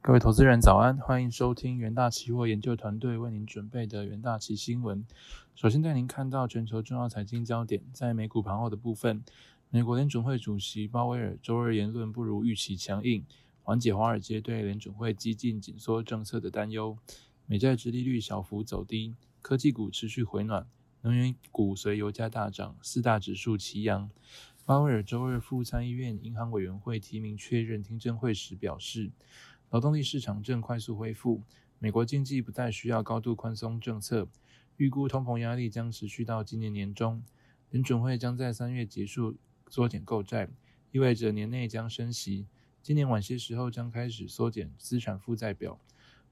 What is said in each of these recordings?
各位投资人早安，欢迎收听元大期货研究团队为您准备的元大期新闻。首先带您看到全球重要财经焦点，在美股盘后的部分，美国联准会主席鲍威尔周二言论不如预期强硬，缓解华尔街对联准会激进紧缩政策的担忧。美债直利率小幅走低，科技股持续回暖，能源股随油价大涨，四大指数齐扬。鲍威尔周二赴参议院银行委员会提名确认听证会时表示。劳动力市场正快速恢复，美国经济不再需要高度宽松政策，预估通膨压力将持续到今年年中。联准会将在三月结束缩减购债，意味着年内将升息。今年晚些时候将开始缩减资产负债表。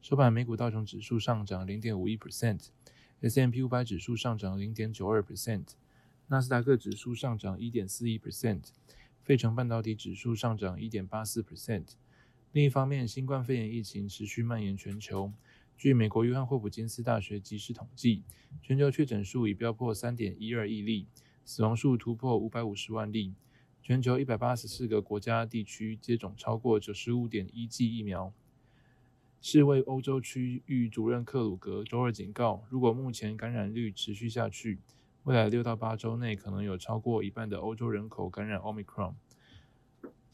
收盘，美股道琼指数上涨零点五一 percent，S M P 五百指数上涨零点九二 percent，纳斯达克指数上涨一点四一 percent，费城半导体指数上涨一点八四 percent。另一方面，新冠肺炎疫情持续蔓延全球。据美国约翰霍普金斯大学即时统计，全球确诊数已飙破三点一二亿例，死亡数突破五百五十万例。全球一百八十四个国家地区接种超过九十五点一剂疫苗。世卫欧洲区域主任克鲁格周二警告，如果目前感染率持续下去，未来六到八周内可能有超过一半的欧洲人口感染 Omicron。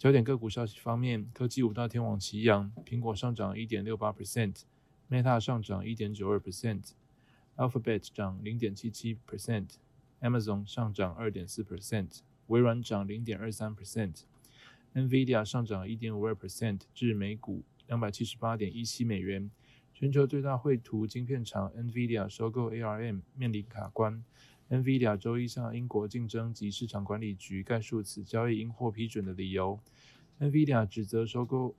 焦点个股消息方面，科技五大天王齐扬，苹果上涨一点六八 percent，Meta 上涨一点九二 percent，Alphabet 涨零点七七 percent，Amazon 上涨二点四 percent，微软涨零点二三 percent，NVIDIA 上涨一点五二 percent 至每股两百七十八点一七美元。全球最大绘图晶片厂 NVIDIA 收购 ARM 面临卡关。NVIDIA 周一向英国竞争及市场管理局概述此交易应获批准的理由。NVIDIA 指责收购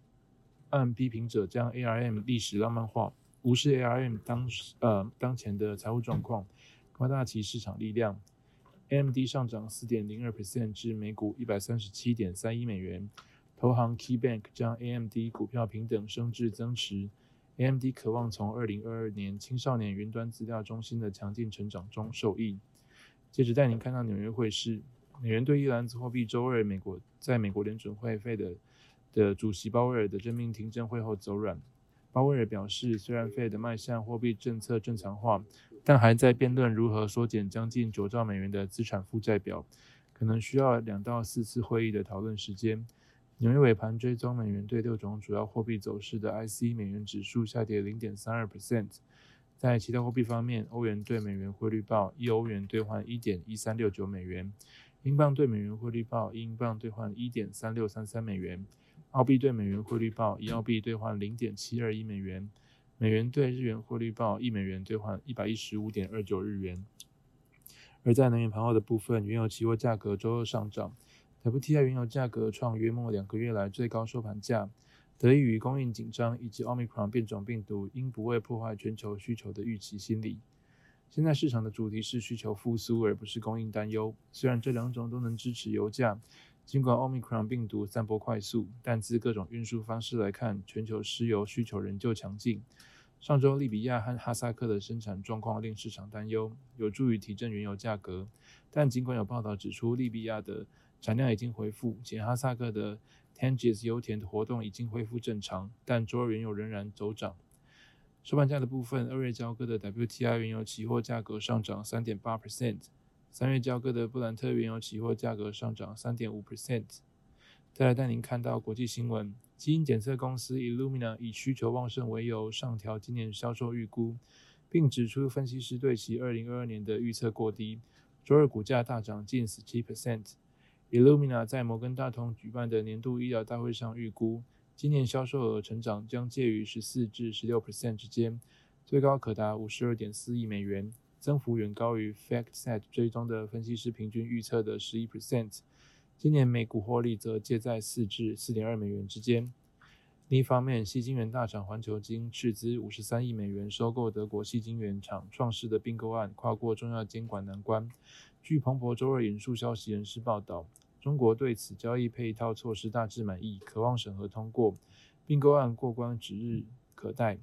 案批评者将 ARM 历史浪漫化，无视 ARM 当呃当前的财务状况，夸大其市场力量。AMD 上涨四点零二 percent 至每股一百三十七点三一美元。投行 KeyBank 将 AMD 股票平等升至增持。AMD 渴望从二零二二年青少年云端资料中心的强劲成长中受益。接着带您看到纽约汇市，美元兑一篮子货币周二美国在美国联准会费的的主席鲍威尔的任命听证会后走软。鲍威尔表示，虽然费的迈向货币政策正常化，但还在辩论如何缩减将近九兆美元的资产负债表，可能需要两到四次会议的讨论时间。纽约尾盘追踪美元对六种主要货币走势的 IC 美元指数下跌零点三二 percent。在其他货币方面，欧元对美元汇率报一欧元兑换一点一三六九美元，英镑对美元汇率报一英镑兑换一点三六三三美元，澳币对美元汇率报一澳币兑换零点七二一美元，美元对日元汇率报一美元兑换一百一十五点二九日元。而在能源盘后的部分，原油期货价格周二上涨，WTI 原油价格创约莫两个月来最高收盘价。得益于供应紧张以及奥密克戎变种病毒因不会破坏全球需求的预期心理，现在市场的主题是需求复苏，而不是供应担忧。虽然这两种都能支持油价，尽管奥密克戎病毒散播快速，但自各种运输方式来看，全球石油需求仍旧强劲。上周利比亚和哈萨克的生产状况令市场担忧，有助于提振原油价格。但尽管有报道指出利比亚的产量已经恢复，且哈萨克的 Tengiz 油田的活动已经恢复正常，但周二原油仍然走涨。收盘价的部分，二月交割的 WTI 原油期货价格上涨三点八 percent，三月交割的布兰特原油期货价格上涨三点五 percent。再来带您看到国际新闻，基因检测公司 Illumina 以需求旺盛为由上调今年销售预估，并指出分析师对其二零二二年的预测过低。周二股价大涨近十七 percent。Illumina 在摩根大通举办的年度医疗大会上预估，今年销售额成长将介于十四至十六 percent 之间，最高可达五十二点四亿美元，增幅远高于 FactSet 追踪的分析师平均预测的十一 percent。今年每股获利则介在四至四点二美元之间。另一方面，细晶圆大厂环球晶斥资五十三亿美元收购德国细晶圆厂创世的并购案跨过重要监管难关。据彭博周二引述消息人士报道。中国对此交易配套措施大致满意，渴望审核通过并购案过关指日可待。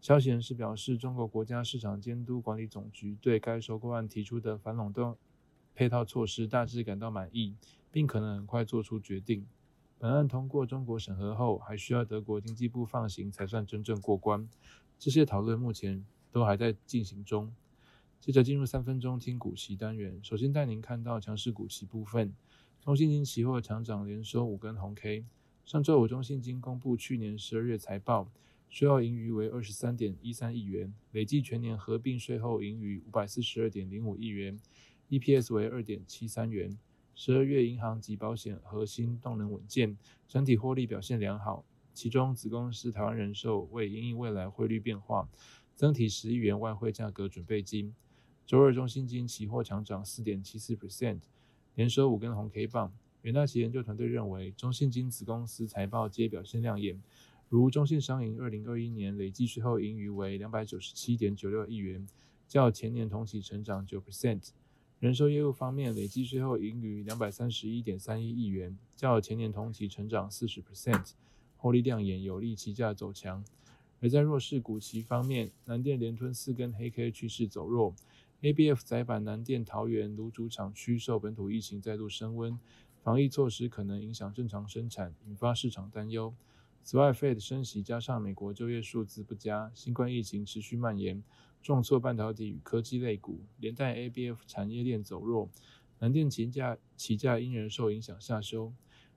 消息人士表示，中国国家市场监督管理总局对该收购案提出的反垄断配套措施大致感到满意，并可能很快做出决定。本案通过中国审核后，还需要德国经济部放行才算真正过关。这些讨论目前都还在进行中。接着进入三分钟听股息单元，首先带您看到强势股息部分。中信金期货强涨，连收五根红 K。上周五，中信金公布去年十二月财报，税后盈余为二十三点一三亿元，累计全年合并税后盈余五百四十二点零五亿元，EPS 为二点七三元。十二月银行及保险核心动能稳健，整体获利表现良好。其中子公司台湾人寿为因应未来汇率变化，增提十亿元外汇价格准备金。周二，中信金期货强涨四点七四 percent，连收五根红 K 棒。元大旗研究团队认为，中信金子公司财报皆表现亮眼，如中信商银二零二一年累计税后盈余为两百九十七点九六亿元，较前年同期成长九 percent。人寿业务方面，累计税后盈余两百三十一点三一亿元，较前年同期成长四十 percent，获利亮眼，有利期价走强。而在弱势股期方面，南电连吞四根黑 K 趋势走弱。ABF 载板南电桃园炉主厂区受本土疫情再度升温，防疫措施可能影响正常生产，引发市场担忧。此外，Fed 升息加上美国就业数字不佳，新冠疫情持续蔓延，重挫半导体与科技类股，连带 ABF 产业链走弱，南电旗价旗价因人受影响下修。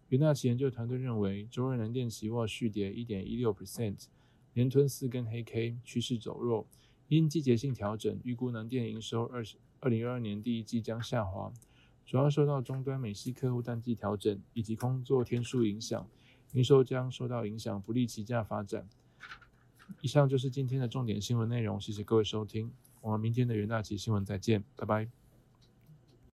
元大期研究团队认为，周二南电期货续跌一点一六 percent，连吞四根黑 K，趋势走弱。因季节性调整，预估能电营收二十二零二二年第一季将下滑，主要受到终端美系客户淡季调整以及工作天数影响，营收将受到影响，不利其价发展。以上就是今天的重点新闻内容，谢谢各位收听，我们明天的元大旗新闻再见，拜拜。